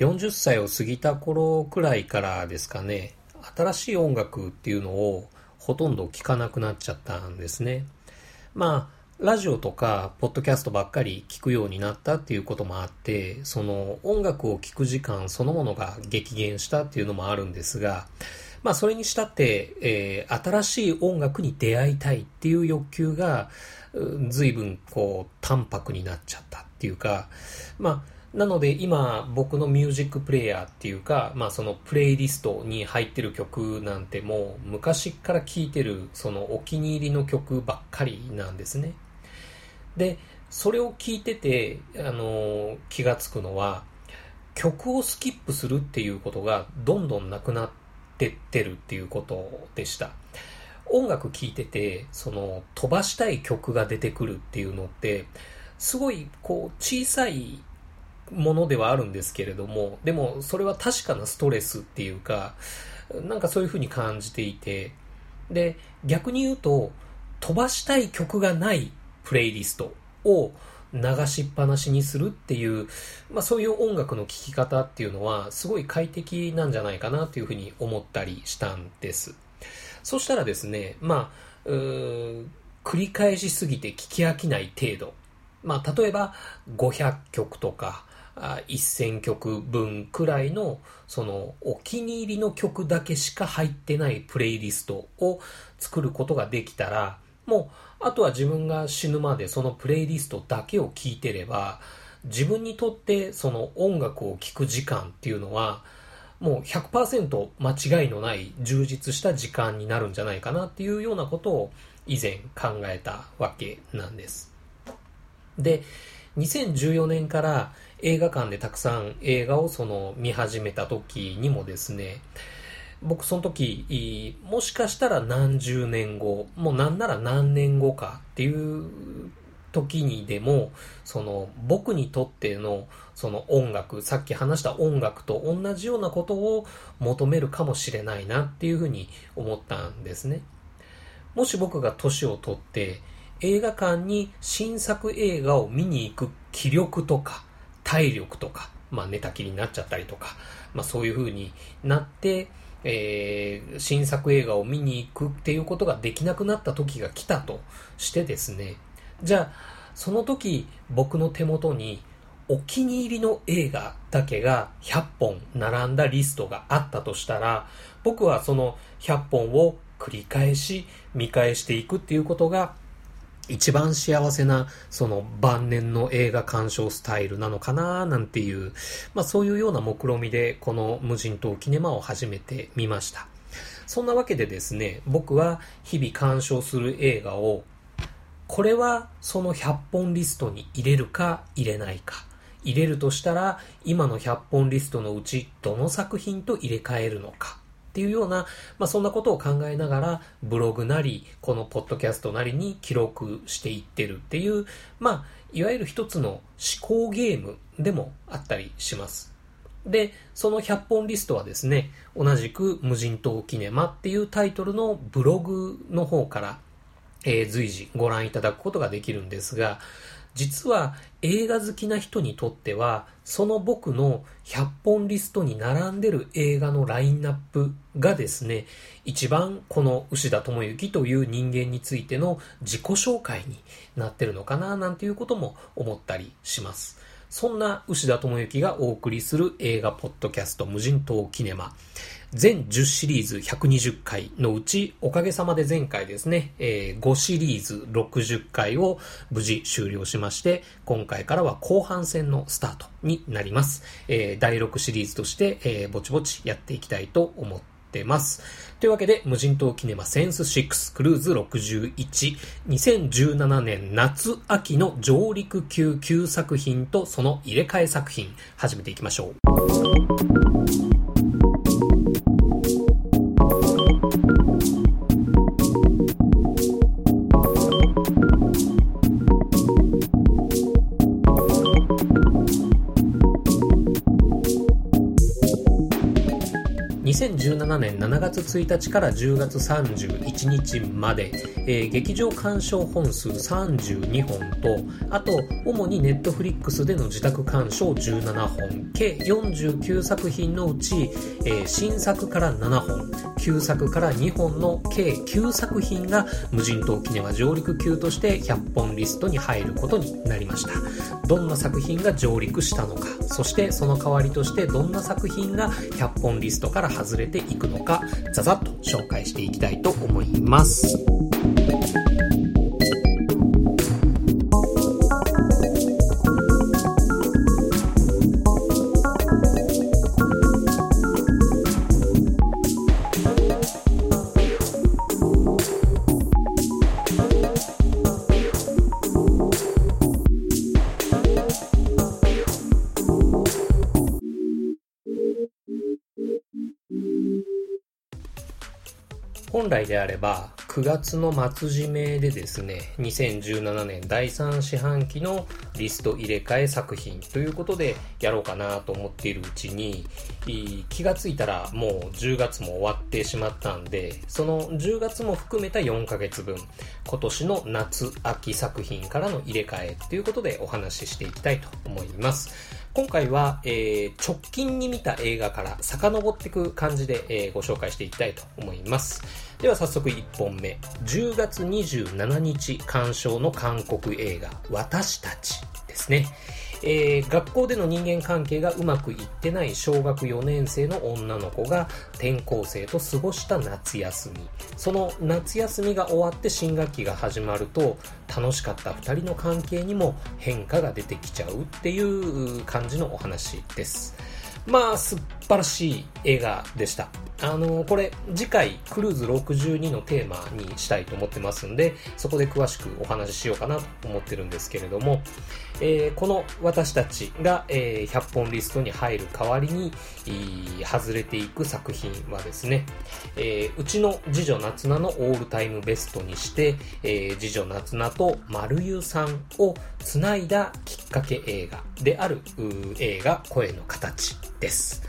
40歳を過ぎた頃くらいからですかね、新しい音楽っていうのをほとんど聴かなくなっちゃったんですね。まあ、ラジオとか、ポッドキャストばっかり聞くようになったっていうこともあって、その音楽を聴く時間そのものが激減したっていうのもあるんですが、まあそれにしたって、えー、新しい音楽に出会いたいっていう欲求が、随分こう淡白になっちゃったっていうか、まあなので今僕のミュージックプレイヤーっていうか、まあそのプレイリストに入ってる曲なんてもう昔から聴いてるそのお気に入りの曲ばっかりなんですね。で、それを聞いてて、あの、気がつくのは、曲をスキップするっていうことがどんどんなくなってってるっていうことでした。音楽聴いてて、その飛ばしたい曲が出てくるっていうのって、すごいこう小さいものではあるんですけれども、でもそれは確かなストレスっていうか、なんかそういうふうに感じていて、で、逆に言うと、飛ばしたい曲がないプレイリストを流しっぱなしにするっていう、まあそういう音楽の聴き方っていうのはすごい快適なんじゃないかなっていうふうに思ったりしたんです。そしたらですね、まあ、繰り返しすぎて聞き飽きない程度。まあ例えば500曲とか、1000曲分くらいのそのお気に入りの曲だけしか入ってないプレイリストを作ることができたらもうあとは自分が死ぬまでそのプレイリストだけを聴いてれば自分にとってその音楽を聴く時間っていうのはもう100%間違いのない充実した時間になるんじゃないかなっていうようなことを以前考えたわけなんです。で、2014年から映画館でたくさん映画をその見始めた時にもですね、僕その時、もしかしたら何十年後、もうなんなら何年後かっていう時にでも、その僕にとってのその音楽、さっき話した音楽と同じようなことを求めるかもしれないなっていうふうに思ったんですね。もし僕が年を取って映画館に新作映画を見に行く気力とか体力とか、まあ寝たきりになっちゃったりとか、まあそういう風になって、えー、新作映画を見に行くっていうことができなくなった時が来たとしてですね、じゃあ、その時僕の手元にお気に入りの映画だけが100本並んだリストがあったとしたら、僕はその100本を繰り返し見返していくっていうことが一番幸せな、その晩年の映画鑑賞スタイルなのかななんていう、まあそういうような目論みで、この無人島キネマを始めてみました。そんなわけでですね、僕は日々鑑賞する映画を、これはその100本リストに入れるか入れないか。入れるとしたら、今の100本リストのうちどの作品と入れ替えるのか。ていうような、まあ、そんなことを考えながら、ブログなり、このポッドキャストなりに記録していってるっていう、まあ、いわゆる一つの思考ゲームでもあったりします。で、その100本リストはですね、同じく無人島キネマっていうタイトルのブログの方から、えー、随時ご覧いただくことができるんですが、実は映画好きな人にとっては、その僕の100本リストに並んでる映画のラインナップがですね、一番この牛田智之という人間についての自己紹介になってるのかななんていうことも思ったりします。そんな牛田智之がお送りする映画ポッドキャスト無人島キネマ。全10シリーズ120回のうち、おかげさまで前回ですね、えー、5シリーズ60回を無事終了しまして、今回からは後半戦のスタートになります。えー、第6シリーズとして、えー、ぼちぼちやっていきたいと思ってます。というわけで、無人島キネマセンス6クルーズ61、2017年夏秋の上陸級9作品とその入れ替え作品、始めていきましょう。2017年7月1日から10月31日まで、えー、劇場鑑賞本数32本と、あと、主にネットフリックスでの自宅鑑賞17本、計49作品のうち、えー、新作から7本、旧作から2本の計9作品が無人島キネマ上陸級として100本リストに入ることになりました。どんな作品が上陸したのか、そしてその代わりとしてどんな作品が100本リストから外れていくのか、ざざっと紹介していきたいと思います。来であれば9月の末締めでですね2017年第3四半期のリスト入れ替え作品ということでやろうかなと思っているうちに気がついたらもう10月も終わってしまったんでその10月も含めた4ヶ月分今年の夏秋作品からの入れ替えということでお話ししていきたいと思います。今回は、えー、直近に見た映画から遡っていく感じで、えー、ご紹介していきたいと思います。では早速1本目。10月27日鑑賞の韓国映画、私たちですね。えー、学校での人間関係がうまくいってない小学4年生の女の子が転校生と過ごした夏休み。その夏休みが終わって新学期が始まると楽しかった2人の関係にも変化が出てきちゃうっていう感じのお話です。まあ、素晴らしい映画でした。あの、これ、次回、クルーズ62のテーマにしたいと思ってますんで、そこで詳しくお話ししようかなと思ってるんですけれども、えー、この私たちが、えー、100本リストに入る代わりに、外れていく作品はですね、えー、うちの次女夏菜のオールタイムベストにして、え、次女夏菜と丸湯さんをつないだきっかけ映画である映画声の形です。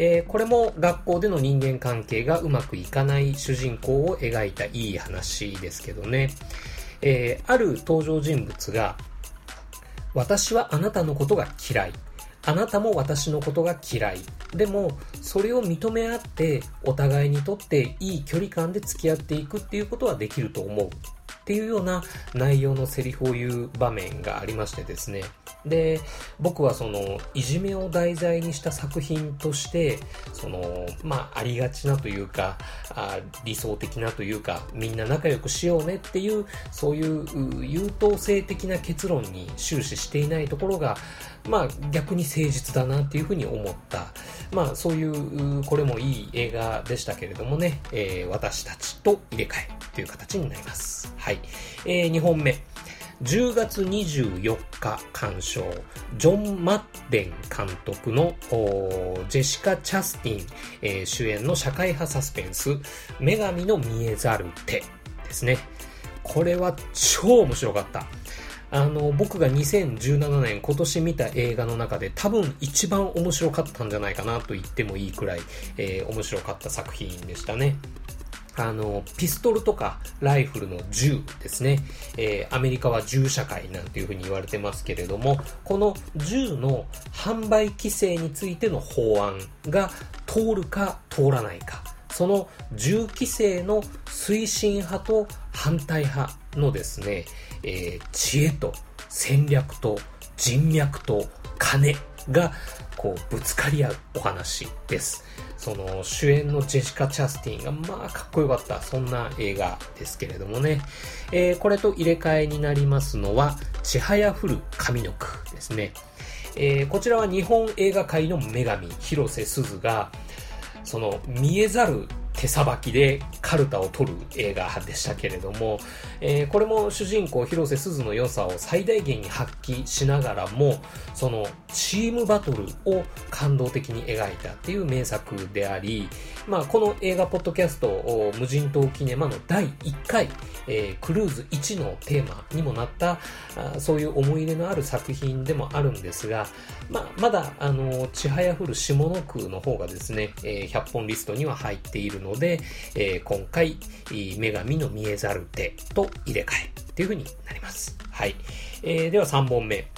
えー、これも学校での人間関係がうまくいかない主人公を描いたいい話ですけどね。えー、ある登場人物が、私はあなたのことが嫌い。あなたも私のことが嫌い。でも、それを認め合って、お互いにとっていい距離感で付き合っていくっていうことはできると思う。っていうような内容のセリフを言う場面がありましてですね。で、僕はその、いじめを題材にした作品として、その、まあ、ありがちなというか、あ理想的なというか、みんな仲良くしようねっていう、そういう優等生的な結論に終始していないところが、まあ、逆に誠実だなっていうふうに思った。まあ、そういう、これもいい映画でしたけれどもね、えー、私たちと入れ替えという形になります。はい。えー、2本目。10月24日鑑賞、ジョン・マッデン監督のジェシカ・チャスティン、えー、主演の社会派サスペンス、女神の見えざる手ですね。これは超面白かった。あの、僕が2017年今年見た映画の中で多分一番面白かったんじゃないかなと言ってもいいくらい、えー、面白かった作品でしたね。あの、ピストルとかライフルの銃ですね。えー、アメリカは銃社会なんていうふうに言われてますけれども、この銃の販売規制についての法案が通るか通らないか。その銃規制の推進派と反対派のですね、えー、知恵と戦略と人脈と金がこうぶつかり合うお話です。その主演のジェシカ・チャスティンがまあかっこよかった、そんな映画ですけれどもね。えー、これと入れ替えになりますのは、ちはやふる上の句ですね。えー、こちらは日本映画界の女神、広瀬すずが、その見えざる手さばきでカルタを取る映画でしたけれども、えー、これも主人公広瀬すずの良さを最大限に発揮しながらも、そのチームバトルを感動的に描いたっていう名作であり、まあ、この映画ポッドキャスト無人島キネマの第1回、えー、クルーズ1のテーマにもなったあそういう思い入れのある作品でもあるんですが、まあ、まだあのちはやふる下の句の方がですね、えー、100本リストには入っているのので、えー、今回女神の見えざる手と入れ替えっていう風になります。はい。えー、では3本目。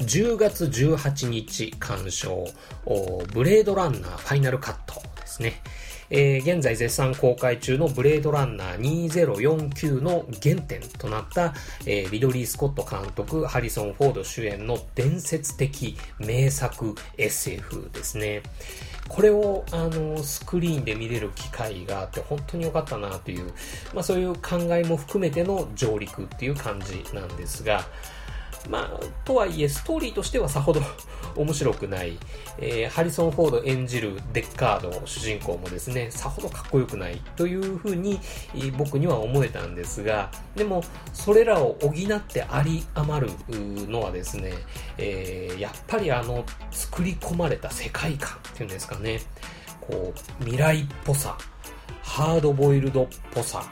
10月18日鑑賞、ブレードランナーファイナルカットですね。えー、現在絶賛公開中のブレードランナー2049の原点となった、えー、リドリー・スコット監督、ハリソン・フォード主演の伝説的名作 SF ですね。これを、あの、スクリーンで見れる機会があって本当に良かったなという、まあそういう考えも含めての上陸っていう感じなんですが、まあ、とはいえ、ストーリーとしてはさほど 面白くない、えー、ハリソン・フォード演じるデッカード主人公もですね、さほどかっこよくないというふうに、えー、僕には思えたんですが、でも、それらを補ってあり余るのはですね、えー、やっぱりあの、作り込まれた世界観っていうんですかね、こう、未来っぽさ、ハードボイルドっぽさ、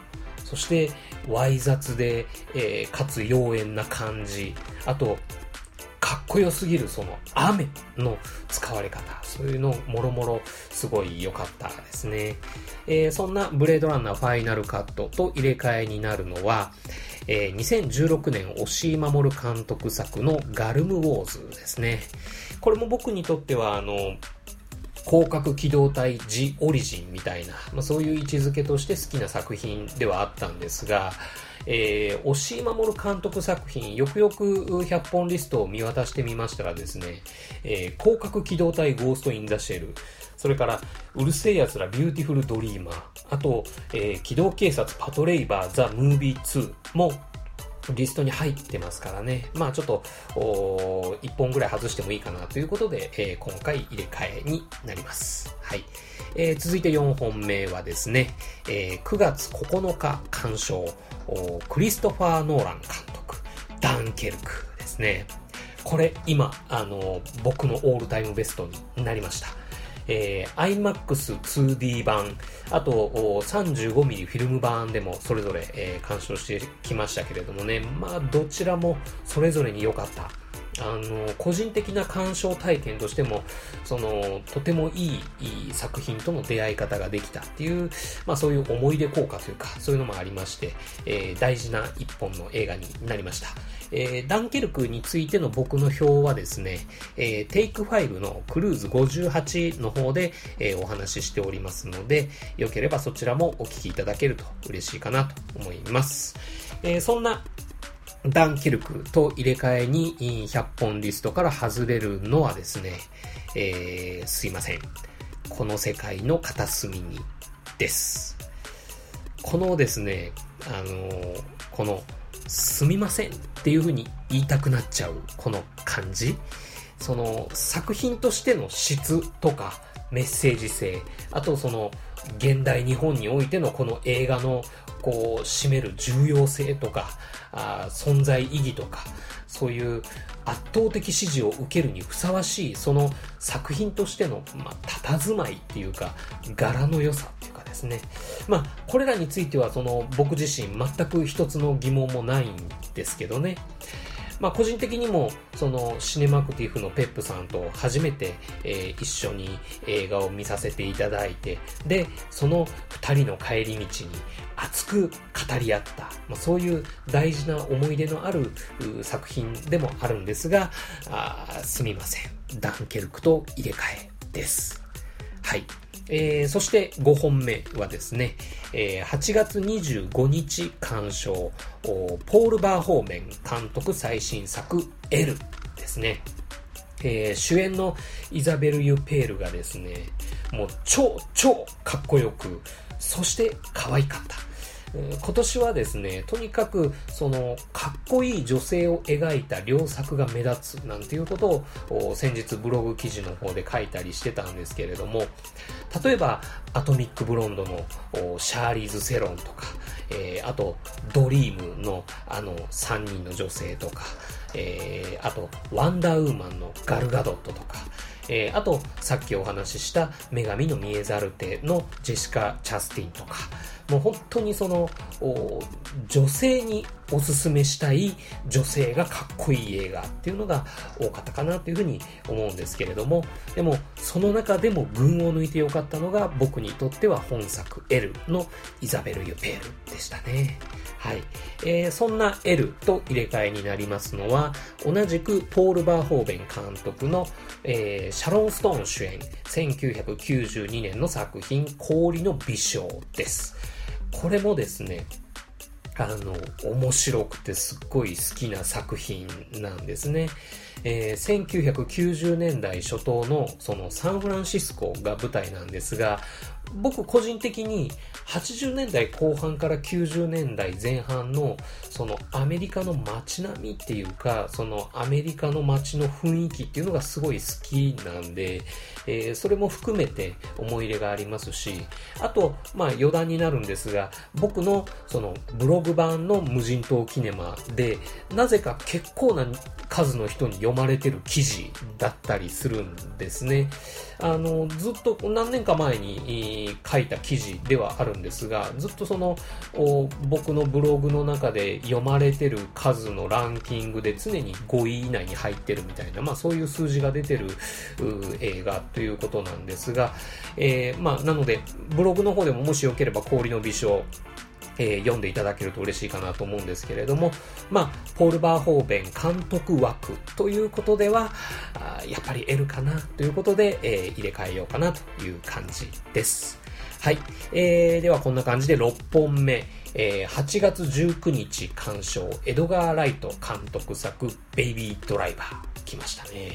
そして、わい雑で、えー、かつ妖艶な感じ。あと、かっこよすぎるその雨の使われ方。そういうのもろもろすごい良かったですね。えー、そんなブレードランナーファイナルカットと入れ替えになるのは、えー、2016年押井守監督作のガルムウォーズですね。これも僕にとってはあの、攻殻機動隊 THE ORIGIN みたいな、まあ、そういう位置づけとして好きな作品ではあったんですが、えー、押井守監督作品、よくよく100本リストを見渡してみましたらですね、えー、攻殻機動隊 GHOST IN THE SHELL、それから、うる星やつらビューティフル・ドリーマー、あと、えー、機動警察パトレイバー the Movie 2もリストに入ってますからね。まあちょっと、1本ぐらい外してもいいかなということで、えー、今回入れ替えになります。はい。えー、続いて4本目はですね、えー、9月9日鑑賞、クリストファー・ノーラン監督、ダンケルクですね。これ今、あの、僕のオールタイムベストになりました。えー、IMAX2D 版、あと 35mm フィルム版でもそれぞれ、えー、鑑賞してきましたけれどもね、まあどちらもそれぞれに良かったあの、個人的な鑑賞体験としても、その、とてもいいいい作品との出会い方ができたっていう、まあそういう思い出効果というか、そういうのもありまして、えー、大事な一本の映画になりました。えー、ダンケルクについての僕の表はですね、えー、テイク5のクルーズ58の方で、えー、お話ししておりますので、よければそちらもお聞きいただけると嬉しいかなと思います。えー、そんなダンケルクと入れ替えに100本リストから外れるのはですね、えー、すいません。この世界の片隅にです。このですね、あのー、この、すみませんっていう風に言いたくなっちゃう、この感じ。その、作品としての質とか、メッセージ性、あとその、現代日本においてのこの映画のこう占める重要性とかあ存在意義とかそういう圧倒的支持を受けるにふさわしいその作品としての、まあ、佇まいっていうか柄の良さっていうですねまあこれらについてはその僕自身全く一つの疑問もないんですけどねまあ、個人的にも、その、シネマクティフのペップさんと初めて、えー、一緒に映画を見させていただいて、で、その二人の帰り道に熱く語り合った、まあ、そういう大事な思い出のある作品でもあるんですが、あすみません。ダンケルクと入れ替えです。はい。えー、そして5本目はですね、えー、8月25日鑑賞、ポール・バー方面監督最新作 L ですね。えー、主演のイザベル・ユ・ペールがですね、もう超超かっこよく、そして可愛かった。今年はですね、とにかく、その、かっこいい女性を描いた良作が目立つなんていうことを、先日ブログ記事の方で書いたりしてたんですけれども、例えば、アトミックブロンドのシャーリーズ・セロンとか、えー、あと、ドリームのあの3人の女性とか、えー、あと、ワンダーウーマンのガルガドットとか、えー、あと、さっきお話しした女神の見えざる手のジェシカ・チャスティンとか、もう本当にその、女性におすすめしたい女性がかっこいい映画っていうのが多かったかなというふうに思うんですけれども、でもその中でも群を抜いてよかったのが僕にとっては本作 L のイザベル・ユペールでしたね。はい。えー、そんな L と入れ替えになりますのは、同じくポール・バーホーベン監督の、えー、シャロン・ストーン主演、1992年の作品、氷の微笑です。これもですね、あの、面白くてすっごい好きな作品なんですね。えー、1990年代初頭のそのサンフランシスコが舞台なんですが、僕個人的に80年代後半から90年代前半のそのアメリカの街並みっていうかそのアメリカの街の雰囲気っていうのがすごい好きなんで、えー、それも含めて思い入れがありますしあとまあ余談になるんですが僕のそのブログ版の無人島キネマでなぜか結構な数の人に読まれてる記事だったりするんですね。あの、ずっと何年か前に書いた記事ではあるんですが、ずっとその僕のブログの中で読まれてる数のランキングで常に5位以内に入ってるみたいな、まあそういう数字が出てる映画ということなんですが、えー、まあなので、ブログの方でももしよければ氷の微笑、えー、読んでいただけると嬉しいかなと思うんですけれども、まあ、ポール・バーホーベン監督枠ということでは、あやっぱり L かなということで、えー、入れ替えようかなという感じです。はい。えー、ではこんな感じで6本目。えー、8月19日鑑賞、エドガー・ライト監督作、ベイビー・ドライバー、来ましたね。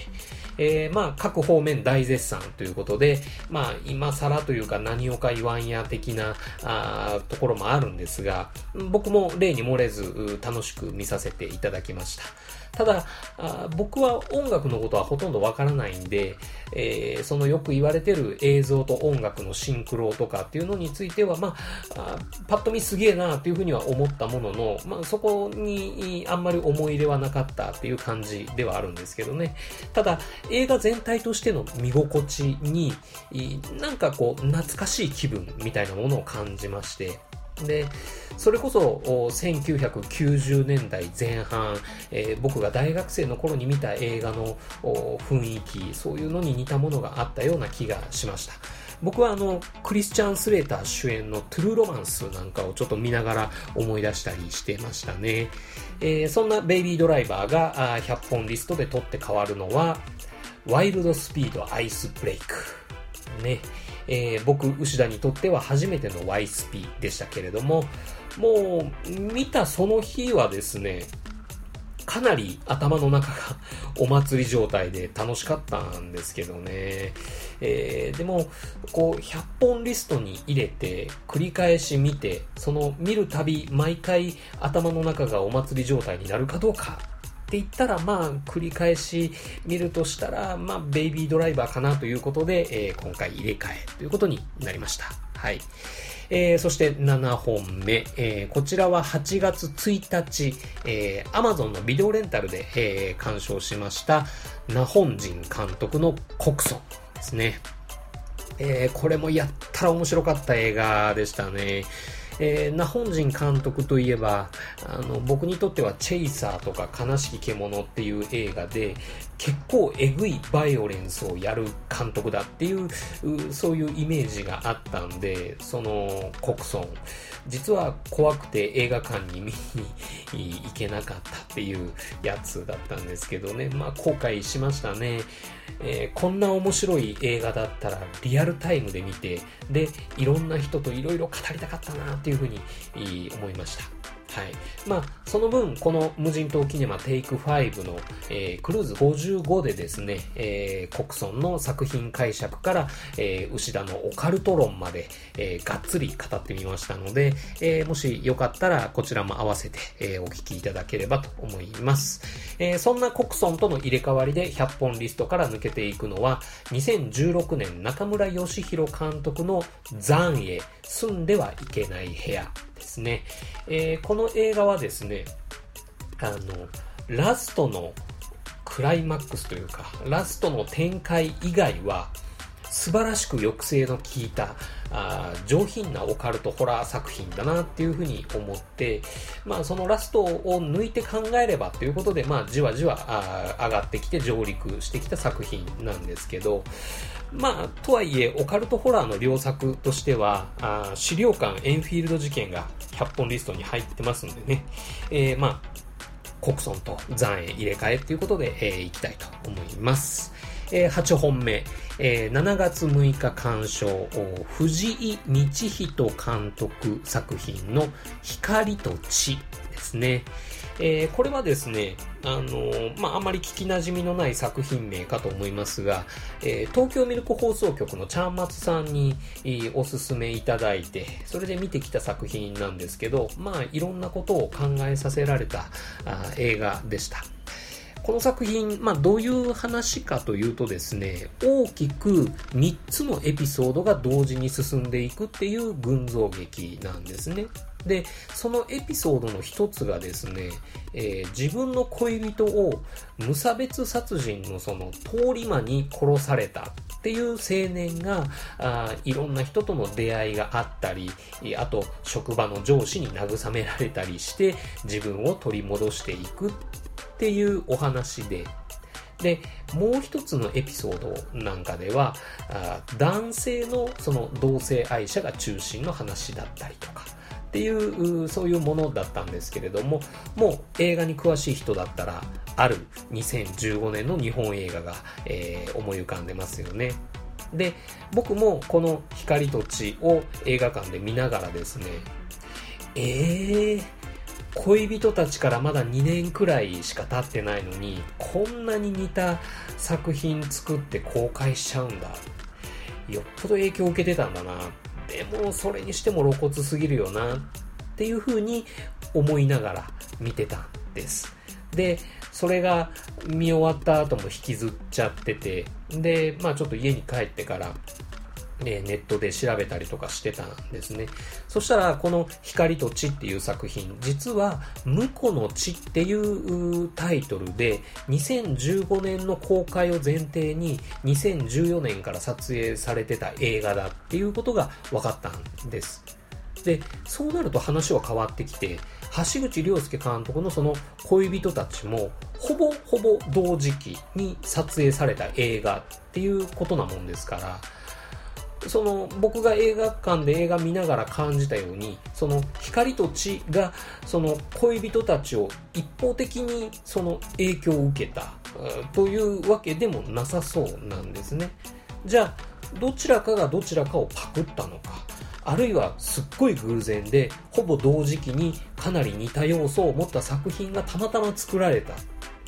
えー、まあ、各方面大絶賛ということで、まあ、今更というか何をか言わんや的なあところもあるんですが、僕も例に漏れず楽しく見させていただきました。ただあ、僕は音楽のことはほとんどわからないんで、えー、そのよく言われてる映像と音楽のシンクロとかっていうのについては、まあ、あパッと見すげえなっていうふうには思ったものの、まあ、そこにあんまり思い入れはなかったっていう感じではあるんですけどね。ただ、映画全体としての見心地に、なんかこう、懐かしい気分みたいなものを感じまして、で、それこそ1990年代前半、えー、僕が大学生の頃に見た映画の雰囲気、そういうのに似たものがあったような気がしました。僕はあの、クリスチャン・スレーター主演のトゥルーロマンスなんかをちょっと見ながら思い出したりしてましたね。えー、そんなベイビードライバーが100本リストで取って変わるのは、ワイルドスピードアイスブレイク。ね。えー、僕、牛田にとっては初めての y スピでしたけれども、もう、見たその日はですね、かなり頭の中が お祭り状態で楽しかったんですけどね。えー、でも、こう、100本リストに入れて、繰り返し見て、その見るたび、毎回頭の中がお祭り状態になるかどうかって言ったら、まあ、繰り返し見るとしたら、まあ、ベイビードライバーかなということで、えー、今回入れ替えということになりました。はい。えー、そして7本目、えー、こちらは8月1日、えー、Amazon のビデオレンタルで、えー、鑑賞しました、ナホンジン監督の告訴ですね。えー、これもやったら面白かった映画でしたね。えー、ナホンジン監督といえば、あの、僕にとってはチェイサーとか悲しき獣っていう映画で、結構えぐいバイオレンスをやる監督だっていう、そういうイメージがあったんで、その、コクソン。実は怖くて映画館に見に行けなかったっていうやつだったんですけどね。まあ後悔しましたね。えー、こんな面白い映画だったらリアルタイムで見て、で、いろんな人といろいろ語りたかったなっていうふうに思いました。はい。まあ、その分、この無人島キネマテイク5の、えー、クルーズ55でですね、えー、国村の作品解釈から、えー、牛田のオカルト論まで、えー、がっつり語ってみましたので、えー、もしよかったらこちらも合わせて、えー、お聞きいただければと思います。えー、そんな国村との入れ替わりで100本リストから抜けていくのは、2016年中村義弘監督の残影、住んではいけない部屋ですね。えー、この映画はですね、あの、ラストのクライマックスというか、ラストの展開以外は、素晴らしく抑制の効いたあ上品なオカルトホラー作品だなっていうふうに思って、まあそのラストを抜いて考えればということで、まあじわじわあ上がってきて上陸してきた作品なんですけど、まあとはいえオカルトホラーの良作としては、あ資料館エンフィールド事件が100本リストに入ってますんでね、えー、まあ国村と残影入れ替えということで、えー、いきたいと思います。えー、8本目、えー、7月6日鑑賞、藤井道人監督作品の光と血ですね。えー、これはですね、あのー、まあ、あまり聞き馴染みのない作品名かと思いますが、えー、東京ミルク放送局のちゃんまつさんに、おすすめいただいて、それで見てきた作品なんですけど、まあ、いろんなことを考えさせられたあ映画でした。この作品、まあ、どういう話かというとですね、大きく3つのエピソードが同時に進んでいくっていう群像劇なんですね。で、そのエピソードの一つがですね、えー、自分の恋人を無差別殺人のその通り魔に殺されたっていう青年があいろんな人との出会いがあったり、あと職場の上司に慰められたりして自分を取り戻していくっっていうお話で、で、もう一つのエピソードなんかでは、あ男性のその同性愛者が中心の話だったりとか、っていうそういうものだったんですけれどももう映画に詳しい人だったらある2015年の日本映画が、えー、思い浮かんでますよね。で僕もこの「光と血」を映画館で見ながらですねえー、恋人たちからまだ2年くらいしか経ってないのにこんなに似た作品作って公開しちゃうんだ。よっぽど影響を受けてたんだな。でもそれにしても露骨すぎるよな。っていう風に思いながら見てたんです。で、それが見終わった後も引きずっちゃってて、で、まあちょっと家に帰ってから、ね、ネットで調べたりとかしてたんですね。そしたら、この光と血っていう作品、実は、婿の血っていうタイトルで、2015年の公開を前提に、2014年から撮影されてた映画だっていうことが分かったんです。で、そうなると話は変わってきて、橋口亮介監督のその恋人たちも、ほぼほぼ同時期に撮影された映画っていうことなもんですから、その僕が映画館で映画見ながら感じたようにその光と血がその恋人たちを一方的にその影響を受けたというわけでもなさそうなんですね。じゃあどちらかがどちらかをパクったのかあるいはすっごい偶然でほぼ同時期にかなり似た要素を持った作品がたまたま作られた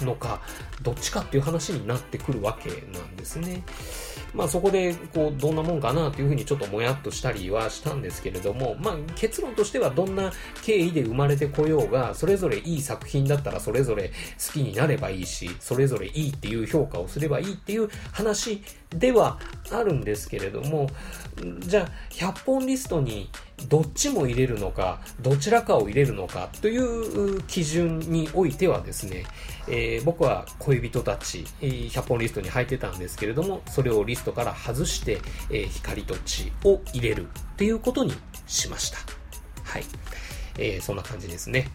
のかどっちかっていう話になってくるわけなんですね。まあそこで、こう、どんなもんかなというふうにちょっともやっとしたりはしたんですけれども、まあ結論としてはどんな経緯で生まれてこようが、それぞれいい作品だったらそれぞれ好きになればいいし、それぞれいいっていう評価をすればいいっていう話ではあるんですけれども、じゃあ100本リストにどっちも入れるのか、どちらかを入れるのかという基準においてはですね、えー、僕は恋人たち、100本リストに入ってたんですけれども、それをリストから外して、え、光と血を入れるっていうことにしました。はい。えー、そんな感じですね。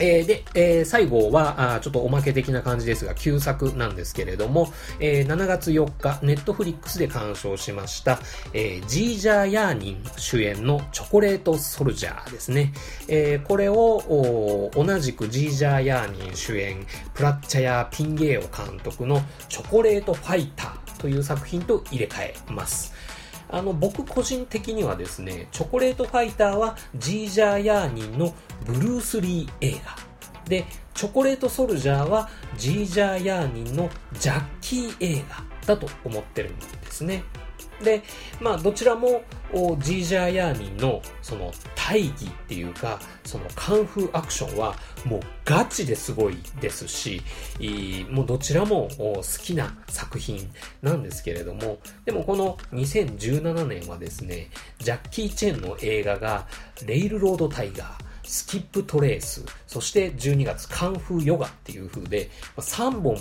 えー、で、えー、最後はあ、ちょっとおまけ的な感じですが、旧作なんですけれども、えー、7月4日、ネットフリックスで鑑賞しました、えー、ジージャー・ヤーニン主演のチョコレート・ソルジャーですね。えー、これを、同じくジージャー・ヤーニン主演、プラッチャヤ・ピンゲーオ監督のチョコレート・ファイターという作品と入れ替えます。あの、僕個人的にはですね、チョコレートファイターはジージャー・ヤーニンのブルース・リー映画。で、チョコレート・ソルジャーはジージャー・ヤーニンのジャッキー映画だと思ってるんですね。で、まあ、どちらも、ジージャーヤーニンの、その、大義っていうか、その、カンフーアクションは、もう、ガチですごいですし、もう、どちらも好きな作品なんですけれども、でも、この2017年はですね、ジャッキー・チェンの映画が、レイルロード・タイガー、スキップトレース、そして12月カンフーヨガっていう風で、3本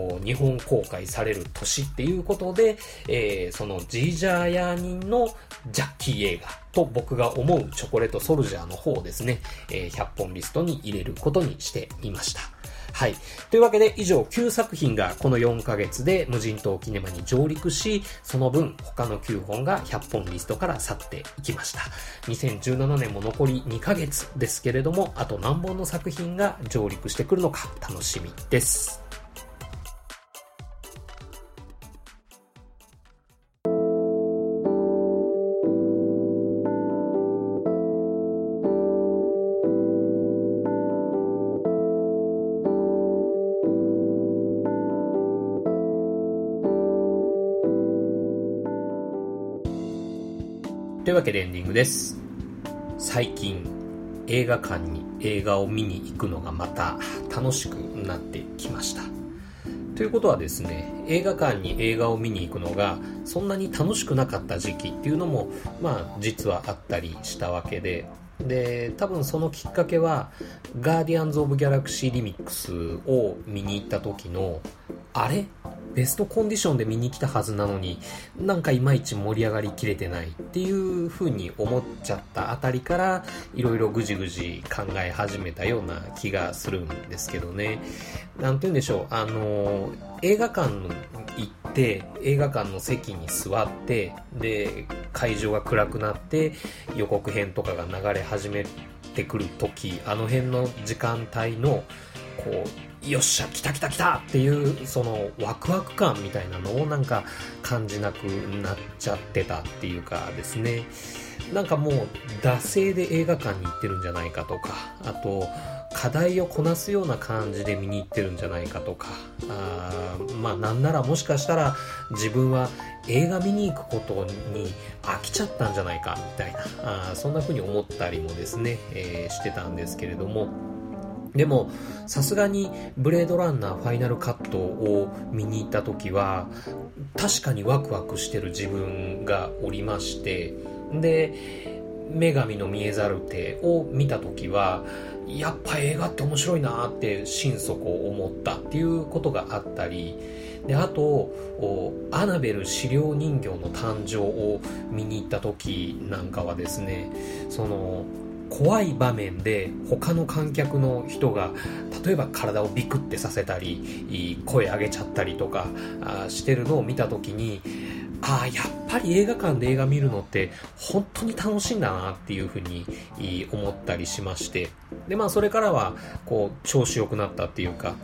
も日本公開される年っていうことで、えー、そのジージャーヤーニンのジャッキー映画と僕が思うチョコレートソルジャーの方をですね、えー、100本リストに入れることにしてみました。はい。というわけで以上9作品がこの4ヶ月で無人島キネマに上陸し、その分他の9本が100本リストから去っていきました。2017年も残り2ヶ月ですけれども、あと何本の作品が上陸してくるのか楽しみです。です。最近、映画館に映画を見に行くのがまた楽しくなってきました。ということはですね、映画館に映画を見に行くのがそんなに楽しくなかった時期っていうのも、まあ実はあったりしたわけで、で、多分そのきっかけは、ガーディアンズ・オブ・ギャラクシー・リミックスを見に行った時の、あれ？ベストコンディションで見に来たはずなのに、なんかいまいち盛り上がりきれてないっていう風に思っちゃったあたりから、いろいろぐじぐじ考え始めたような気がするんですけどね。なんて言うんでしょう、あの、映画館行って、映画館の席に座って、で、会場が暗くなって、予告編とかが流れ始めてくる時、あの辺の時間帯の、こう、よっしゃ、来た来た来たっていう、そのワクワク感みたいなのをなんか感じなくなっちゃってたっていうかですね。なんかもう、惰性で映画館に行ってるんじゃないかとか、あと、課題をこなすような感じで見に行ってるんじゃないかとか、あまあなんならもしかしたら自分は映画見に行くことに飽きちゃったんじゃないかみたいな、あそんな風に思ったりもですね、えー、してたんですけれども、でも、さすがにブレードランナーファイナルカットを見に行った時は、確かにワクワクしてる自分がおりまして、で、女神の見えざる手を見た時は、やっぱ映画って面白いなって心底思ったっていうことがあったり、で、あと、アナベル資料人形の誕生を見に行った時なんかはですね、その、怖い場面で他の観客の人が例えば体をビクってさせたり声上げちゃったりとかしてるのを見た時にああやっぱり映画館で映画見るのって本当に楽しいんだなっていうふうに思ったりしまして。でまあそれからはこう調子良くなったっていうか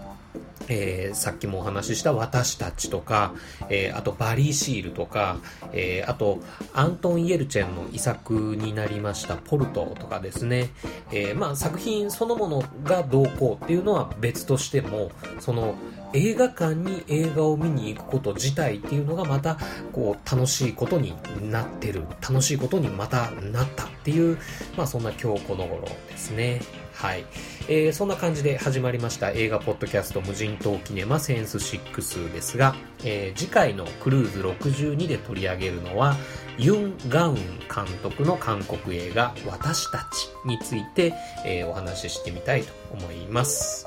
えー、さっきもお話しした私たちとか、えー、あとバリーシールとか、えー、あとアントン・イエルチェンの遺作になりましたポルトとかですね、えまあ作品そのものがどうこうっていうのは別としても、その映画館に映画を見に行くこと自体っていうのがまたこう楽しいことになってる楽しいことにまたなったっていうまあそんな今日この頃ですねはい。えー、そんな感じで始まりました映画ポッドキャスト無人島キネマセンス6ですが、えー、次回のクルーズ62で取り上げるのは、ユン・ガウン監督の韓国映画私たちについて、えー、お話ししてみたいと思います。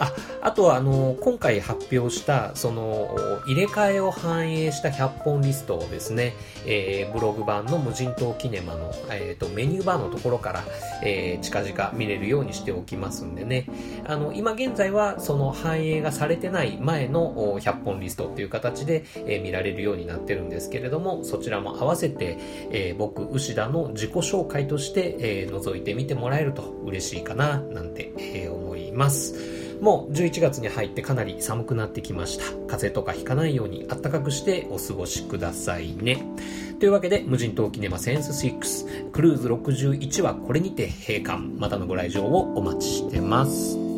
あ、あとはあの、今回発表した、その、入れ替えを反映した100本リストをですね、えー、ブログ版の無人島キネマの、えっ、ー、と、メニューバーのところから、えー、近々見れるようにしておきますますんでね、あの、今現在は、その反映がされてない前の100本リストっていう形で、えー、見られるようになってるんですけれども、そちらも合わせて、えー、僕、牛田の自己紹介として、えー、覗いてみてもらえると嬉しいかな、なんて、えー、思います。もう11月に入ってかなり寒くなってきました。風邪とかひかないように暖かくしてお過ごしくださいね。というわけで、無人島キネマセンス6、クルーズ61はこれにて閉館。またのご来場をお待ちしてます。